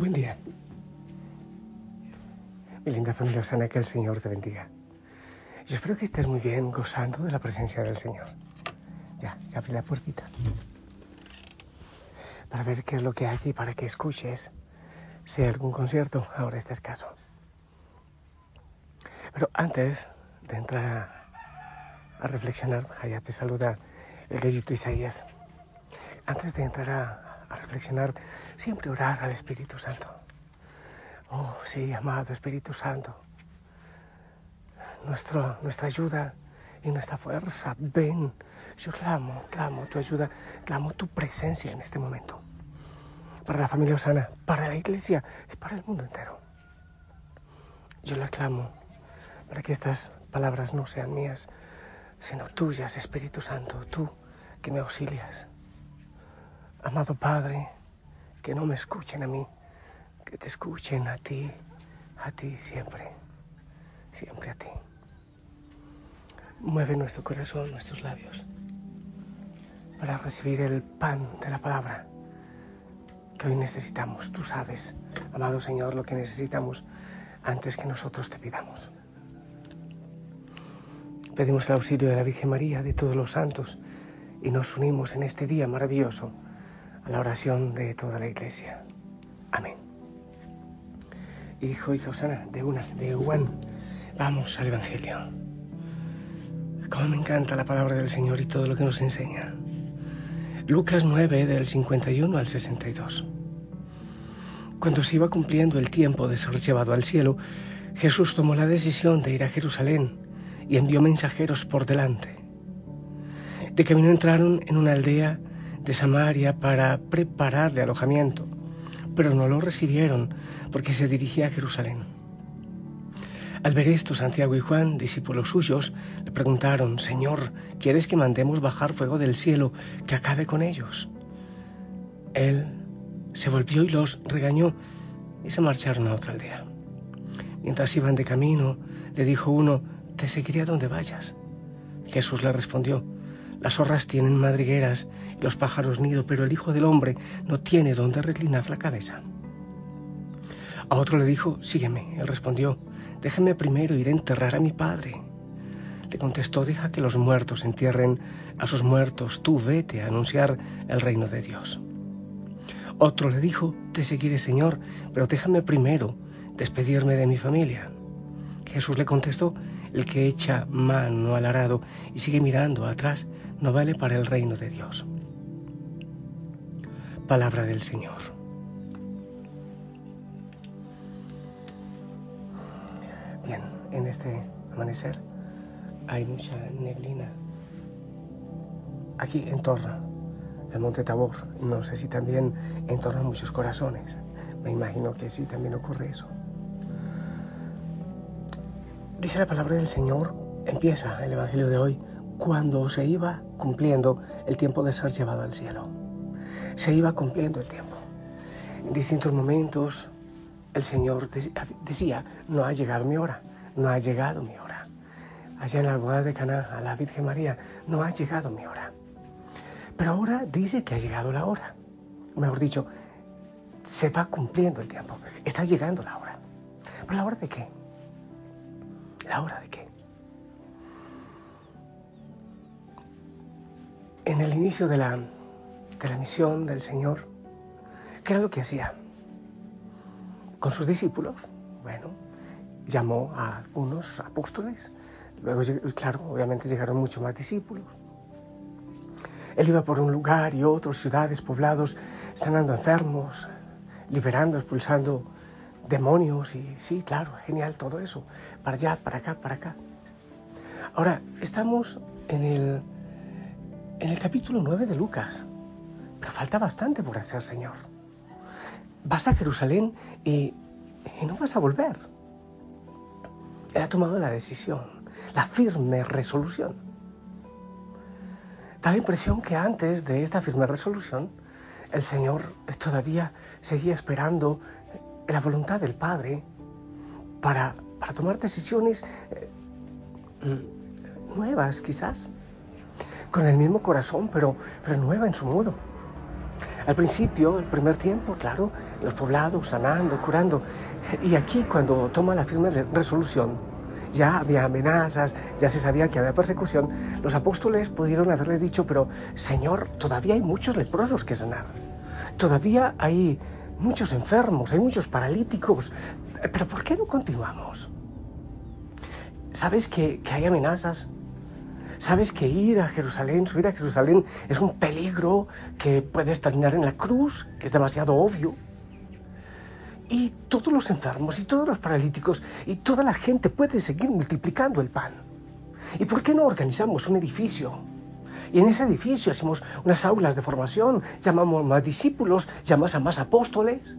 Buen día. Mi linda familia Osana, que el Señor te bendiga. Yo espero que estés muy bien gozando de la presencia del Señor. Ya, ya abrí la puertita. Para ver qué es lo que hay aquí, para que escuches si hay algún concierto. Ahora está escaso. Pero antes de entrar a, reflexionar, allá te saluda el gallito Isaías. Antes de entrar a, a reflexionar, siempre orar al Espíritu Santo. Oh, sí, amado Espíritu Santo. Nuestro, nuestra ayuda y nuestra fuerza. Ven. Yo clamo, clamo tu ayuda, clamo tu presencia en este momento. Para la familia Osana, para la iglesia y para el mundo entero. Yo la clamo para que estas palabras no sean mías, sino tuyas, Espíritu Santo, tú que me auxilias. Amado Padre, que no me escuchen a mí, que te escuchen a ti, a ti siempre, siempre a ti. Mueve nuestro corazón, nuestros labios, para recibir el pan de la palabra que hoy necesitamos. Tú sabes, amado Señor, lo que necesitamos antes que nosotros te pidamos. Pedimos el auxilio de la Virgen María, de todos los santos, y nos unimos en este día maravilloso a la oración de toda la iglesia. Amén. Hijo y Josana, de una, de Juan, vamos al Evangelio. Cómo me encanta la palabra del Señor y todo lo que nos enseña. Lucas 9, del 51 al 62. Cuando se iba cumpliendo el tiempo de ser llevado al cielo, Jesús tomó la decisión de ir a Jerusalén y envió mensajeros por delante. De camino entraron en una aldea de Samaria para prepararle alojamiento, pero no lo recibieron porque se dirigía a Jerusalén. Al ver esto, Santiago y Juan, discípulos suyos, le preguntaron, Señor, ¿quieres que mandemos bajar fuego del cielo que acabe con ellos? Él se volvió y los regañó y se marcharon a otra aldea. Mientras iban de camino, le dijo uno, Te seguiré a donde vayas. Jesús le respondió, Las zorras tienen madrigueras y los pájaros nido, pero el Hijo del Hombre no tiene donde reclinar la cabeza. A otro le dijo, Sígueme. Él respondió, Déjame primero ir a enterrar a mi padre. Le contestó, Deja que los muertos entierren a sus muertos, tú vete a anunciar el reino de Dios. Otro le dijo, Te seguiré, Señor, pero déjame primero despedirme de mi familia. Jesús le contestó, El que echa mano al arado y sigue mirando atrás no vale para el reino de Dios. Palabra del Señor. Bien, en este amanecer hay mucha neblina. Aquí en torno al monte Tabor, no sé si también en torno a muchos corazones. Me imagino que sí, también ocurre eso. Dice la palabra del Señor, empieza el Evangelio de hoy, cuando se iba cumpliendo el tiempo de ser llevado al cielo. Se iba cumpliendo el tiempo. En distintos momentos el Señor decía, no ha llegado mi hora, no ha llegado mi hora. Allá en la boda de Caná, a la Virgen María, no ha llegado mi hora. Pero ahora dice que ha llegado la hora. Mejor dicho, se va cumpliendo el tiempo. Está llegando la hora. ¿Pero la hora de qué? ¿La hora de qué? En el inicio de la, de la misión del Señor, ¿qué era lo que hacía? Con sus discípulos, bueno, llamó a algunos apóstoles, luego, claro, obviamente llegaron muchos más discípulos. Él iba por un lugar y otro, ciudades, poblados, sanando enfermos, liberando, expulsando demonios y sí, claro, genial todo eso, para allá, para acá, para acá. Ahora, estamos en el, en el capítulo 9 de Lucas, pero falta bastante por hacer, Señor. Vas a Jerusalén y, no vas a volver. Él ha tomado la decisión, la firme resolución. Da la impresión que antes de esta firme resolución, el Señor todavía seguía esperando la voluntad del Padre para, para tomar decisiones eh, nuevas quizás, con el mismo corazón, pero, pero nueva en su modo. Al principio, el primer tiempo, claro, los poblados sanando, curando. Y aquí cuando toma la firme resolución, ya había amenazas, ya se sabía que había persecución, los apóstoles pudieron haberle dicho, pero Señor, todavía hay muchos leprosos que sanar, todavía hay muchos enfermos, hay muchos paralíticos, pero ¿por qué no continuamos? ¿Sabes que, que hay amenazas? ¿Sabes que ir a Jerusalén, subir a Jerusalén es un peligro que puedes terminar en la cruz, que es demasiado obvio? Y todos los enfermos y todos los paralíticos y toda la gente puede seguir multiplicando el pan. ¿Y por qué no organizamos un edificio? Y en ese edificio hacemos unas aulas de formación, llamamos más discípulos, llamamos a más apóstoles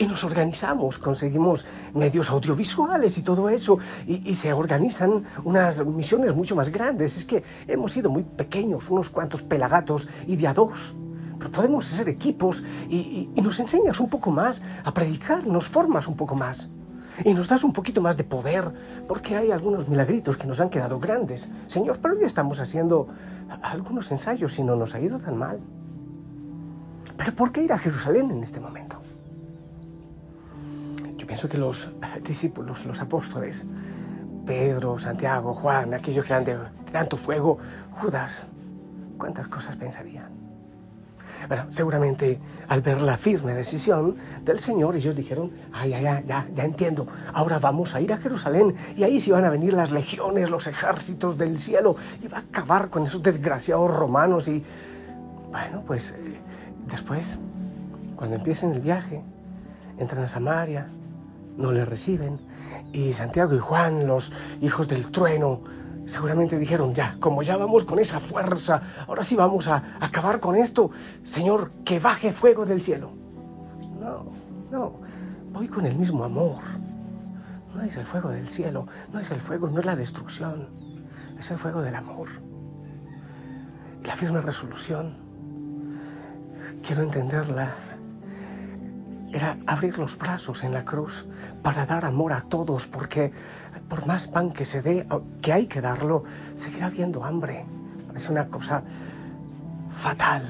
y nos organizamos, conseguimos medios audiovisuales y todo eso, y, se organizan unas misiones mucho más grandes. Es que hemos sido muy pequeños, unos cuantos pelagatos y de a dos. Pero podemos ser equipos y, y nos enseñas un poco más a predicar, nos formas un poco más. Y nos das un poquito más de poder, porque hay algunos milagritos que nos han quedado grandes. Señor, pero ya estamos haciendo algunos ensayos y no nos ha ido tan mal. Pero ¿por qué ir a Jerusalén en este momento? Pienso que los discípulos, los apóstoles, Pedro, Santiago, Juan, aquellos que eran de, tanto fuego, Judas, ¿cuántas cosas pensarían? Bueno, seguramente al ver la firme decisión del Señor, ellos dijeron, ay, ya, ya, ya, ya entiendo, ahora vamos a ir a Jerusalén y ahí sí van a venir las legiones, los ejércitos del cielo y va a acabar con esos desgraciados romanos y, bueno, pues eh, después, cuando empiecen el viaje, entran a Samaria, no le reciben. Y Santiago y Juan, los hijos del trueno, seguramente dijeron, ya, como ya vamos con esa fuerza, ahora sí vamos a acabar con esto, Señor, que baje fuego del cielo. No, no, voy con el mismo amor. No es el fuego del cielo, no es el fuego, no es la destrucción, es el fuego del amor. La firme resolución, quiero entenderla era abrir los brazos en la cruz para dar amor a todos, porque por más pan que se dé, que hay que darlo, seguirá habiendo hambre. Es una cosa fatal.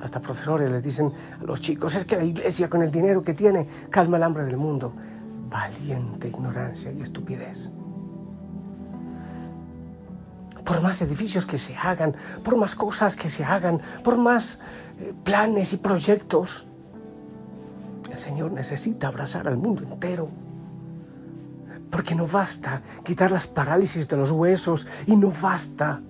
Hasta profesores les dicen a los chicos, es que la iglesia con el dinero que tiene calma el hambre del mundo. Valiente ignorancia y estupidez. Por más edificios que se hagan, por más cosas que se hagan, por más eh, planes y proyectos, Señor necesita abrazar al mundo entero. Porque no basta quitar las parálisis de los huesos y no basta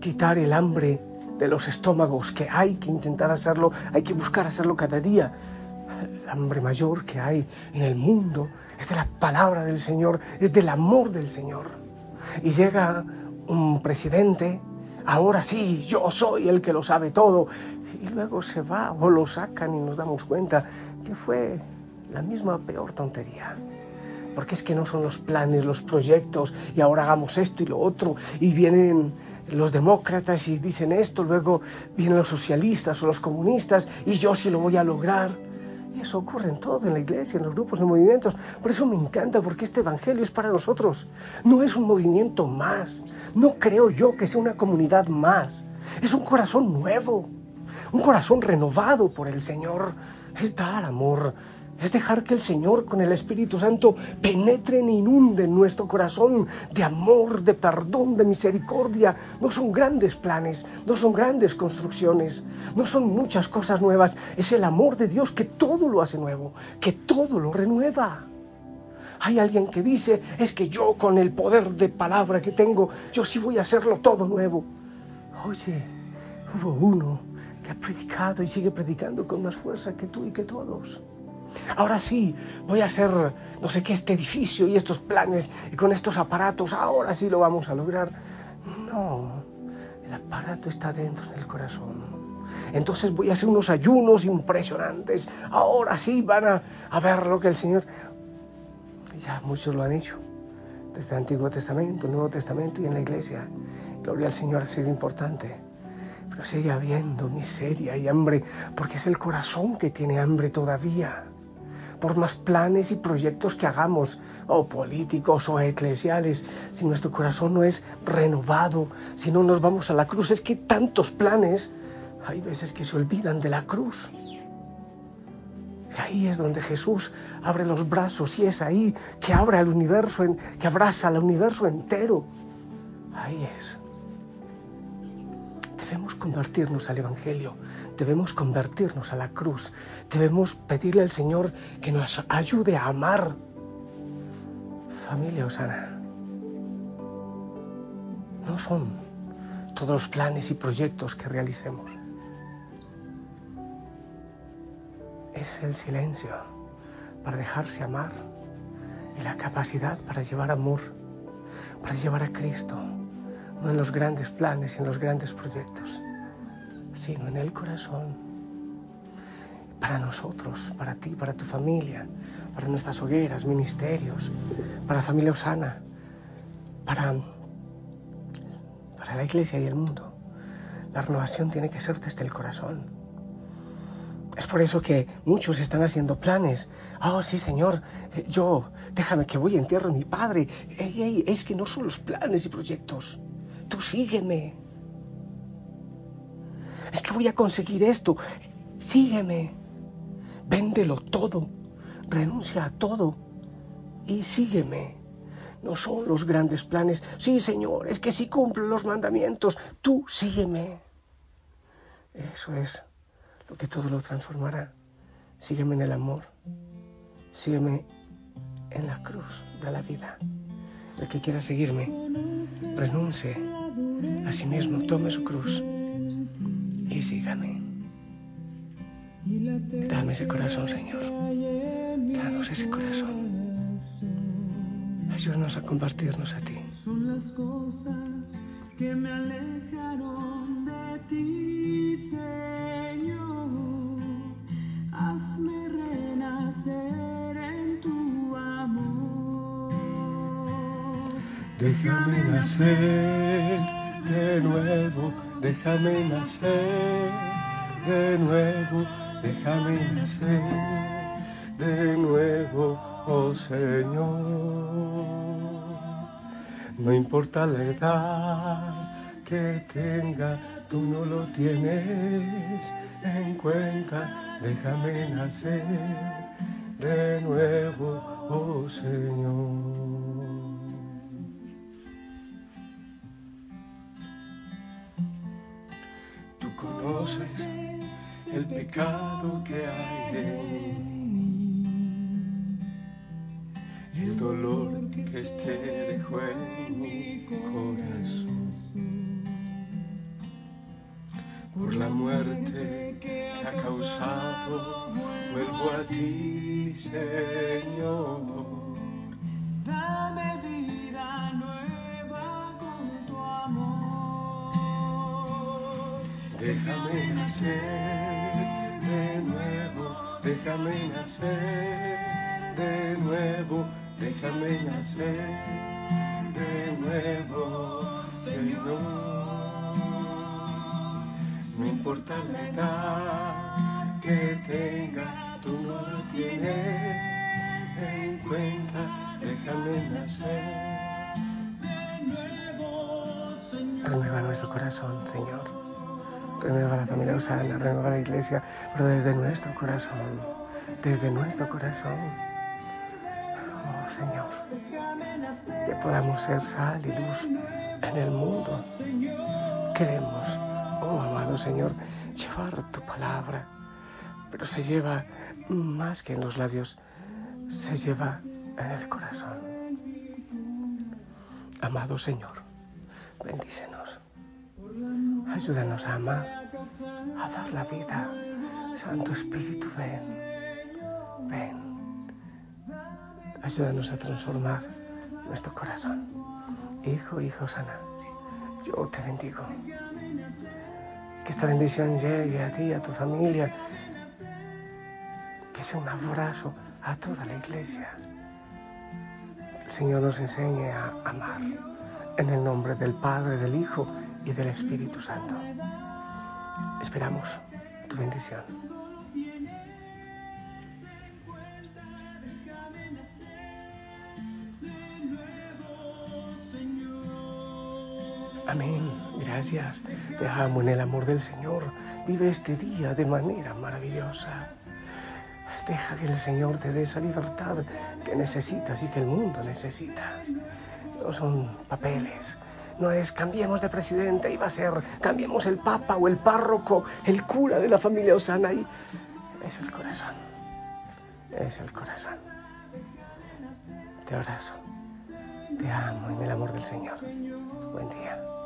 quitar el hambre de los estómagos, que hay que intentar hacerlo, hay que buscar hacerlo cada día. El hambre mayor que hay en el mundo es de la palabra del Señor, es del amor del Señor. Y llega un presidente, ahora sí, yo soy el que lo sabe todo, y luego se va o lo sacan y nos damos cuenta que fue la misma peor tontería. Porque es que no son los planes, los proyectos, y ahora hagamos esto y lo otro, y vienen los demócratas y dicen esto, luego vienen los socialistas o los comunistas, y yo sí lo voy a lograr. Y eso ocurre en todo, en la iglesia, en los grupos, en movimientos. Por eso me encanta, porque este Evangelio es para nosotros. No es un movimiento más. No creo yo que sea una comunidad más. Es un corazón nuevo, un corazón renovado por el Señor es dar amor, es dejar que el Señor con el Espíritu Santo penetre e inunde nuestro corazón de amor, de perdón, de misericordia. No son grandes planes, no son grandes construcciones, no son muchas cosas nuevas. Es el amor de Dios que todo lo hace nuevo, que todo lo renueva. Hay alguien que dice, es que yo con el poder de palabra que tengo, yo sí voy a hacerlo todo nuevo. Oye, hubo uno ha predicado y sigue predicando con más fuerza que tú y que todos. Ahora sí, voy a hacer no sé qué, este edificio y estos planes y con estos aparatos, ahora sí lo vamos a lograr. No, el aparato está dentro del corazón. Entonces voy a hacer unos ayunos impresionantes. Ahora sí van a, a ver lo que el Señor... Ya muchos lo han hecho. Desde el Antiguo Testamento, el Nuevo Testamento y en la iglesia. Gloria al Señor ha sido importante pero sigue habiendo miseria y hambre, porque es el corazón que tiene hambre todavía. Por más planes y proyectos que hagamos, o políticos o eclesiales, si nuestro corazón no es renovado, si no nos vamos a la cruz, es que tantos planes, Hay veces que se olvidan de la cruz. Ahí es donde Jesús abre los brazos y es ahí que abre el universo, que abraza al universo entero. Ahí es. Debemos convertirnos al Evangelio, debemos convertirnos a la cruz, debemos pedirle al Señor que nos ayude a amar. Familia Osana, no son todos los planes y proyectos que realicemos. Es el silencio para dejarse amar y la capacidad para llevar amor, para llevar a Cristo no en los grandes planes y en los grandes proyectos, sino en el corazón. Para nosotros, para ti, para tu familia, para nuestras hogueras, ministerios, para familia Osana, para, para la iglesia y el mundo. La renovación tiene que ser desde el corazón. Es por eso que muchos están haciendo planes. Oh, sí, Señor, eh, yo, déjame que voy a entierro a mi padre. es que no son los planes y proyectos tú sígueme. Es que voy a conseguir esto. Sígueme. Véndelo todo. Renuncia a todo. Y sígueme. No son los grandes planes. Sí, Señor, es que si cumplo los mandamientos, tú sígueme. Eso es lo que todo lo transformará. Sígueme en el amor. Sígueme en la cruz de la vida. El que quiera seguirme, renuncie a sí mismo, tome su cruz y sígame. Dame ese corazón, Señor. Danos ese corazón. Ayúdanos a compartirnos a ti. Son las cosas que me alejaron de ti, Señor. Hazme renacer en tu amor. Déjame nacer de nuevo, déjame nacer de nuevo, déjame nacer de nuevo, oh Señor. No importa la edad que tenga, tú no lo tienes en cuenta, déjame nacer de nuevo, oh Señor. Conoces el pecado que hay en mí, el dolor que este dejó en mi corazón, por la muerte que ha causado, vuelvo a ti, Señor. Déjame nacer de nuevo, déjame nacer de nuevo, déjame nacer de nuevo, Señor. No importa la edad que tenga, tú no lo tienes en cuenta, déjame nacer. Renueva nuestro corazón, Señor renueva la familia Osana, renueva la iglesia, pero desde nuestro corazón, desde nuestro corazón. Oh Señor, que podamos ser sal y luz en el mundo. Queremos, oh amado Señor, llevar tu palabra, pero se lleva más que en los labios, se lleva en el corazón. Amado Señor, bendícenos. Ayúdanos a amar, a dar la vida. Santo Espíritu, ven, ven. Ayúdanos a transformar nuestro corazón. Hijo, hijo sana, yo te bendigo. Que esta bendición llegue a ti, a tu familia. Que sea un abrazo a toda la iglesia. El Señor nos enseñe a amar en el nombre del Padre, del Hijo y del Espíritu Santo. Esperamos tu bendición. Amén. Gracias. Te amo en el amor del Señor. Vive este día de manera maravillosa. Deja que el Señor te dé esa libertad que necesitas y que el mundo necesita. No son papeles. No es cambiemos de presidente va a ser cambiemos el papa o el párroco, el cura de la familia Osana. Y es el corazón. Es el corazón. Te abrazo. Te amo en el amor del Señor. Buen día.